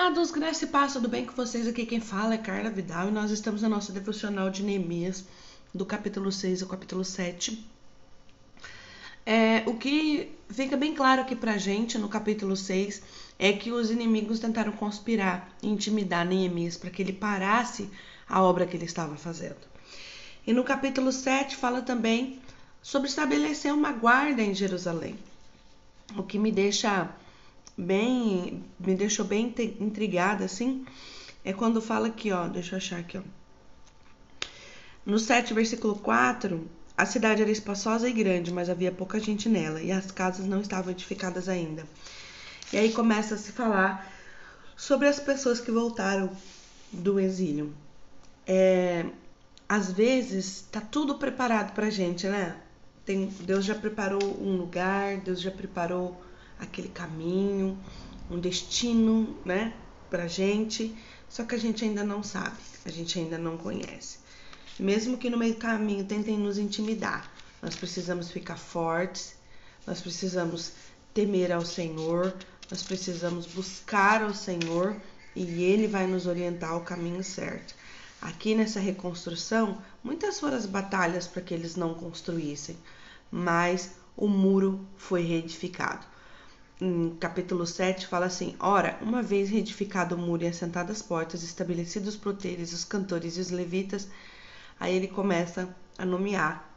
amados, graça e paz, tudo bem com vocês? Aqui quem fala é Carla Vidal e nós estamos na nossa devocional de Neemias, do capítulo 6 ao capítulo 7. É, o que fica bem claro aqui pra gente no capítulo 6 é que os inimigos tentaram conspirar intimidar Neemias para que ele parasse a obra que ele estava fazendo. E no capítulo 7 fala também sobre estabelecer uma guarda em Jerusalém, o que me deixa bem, me deixou bem intrigada assim, é quando fala aqui, ó, deixa eu achar aqui, ó. No 7, versículo 4, a cidade era espaçosa e grande, mas havia pouca gente nela, e as casas não estavam edificadas ainda. E aí começa a se falar sobre as pessoas que voltaram do exílio. É, às vezes tá tudo preparado pra gente, né? Tem, Deus já preparou um lugar, Deus já preparou aquele caminho, um destino, né, pra gente, só que a gente ainda não sabe, a gente ainda não conhece. Mesmo que no meio do caminho tentem nos intimidar, nós precisamos ficar fortes, nós precisamos temer ao Senhor, nós precisamos buscar ao Senhor e Ele vai nos orientar ao caminho certo. Aqui nessa reconstrução, muitas foram as batalhas para que eles não construíssem, mas o muro foi reedificado em capítulo 7, fala assim: Ora, uma vez reedificado o muro e assentadas as portas, estabelecidos os proteiros, os cantores e os levitas, aí ele começa a nomear,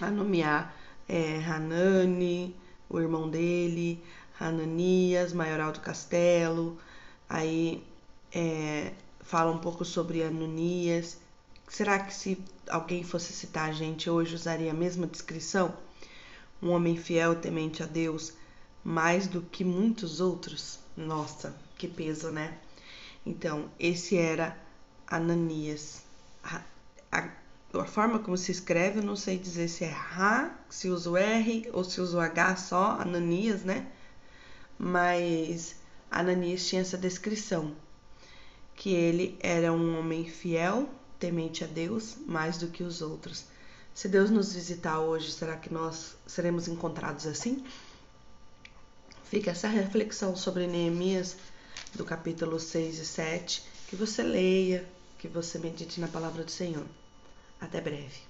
a nomear é, Hanani, o irmão dele, Hananias, maioral do castelo, aí é, fala um pouco sobre Ananias. Será que se alguém fosse citar a gente hoje usaria a mesma descrição? Um homem fiel, temente a Deus, mais do que muitos outros. Nossa, que peso, né? Então, esse era Ananias. A, a, a, forma como se escreve, eu não sei dizer se é Ra, se usa o R ou se usa o H só, Ananias, né? Mas Ananias tinha essa descrição, que ele era um homem fiel, temente a Deus, mais do que os outros. Se Deus nos visitar hoje, será que nós seremos encontrados assim? Fica essa reflexão sobre Neemias do capítulo 6 e 7, que você leia, que você medite na palavra do Senhor. Até breve.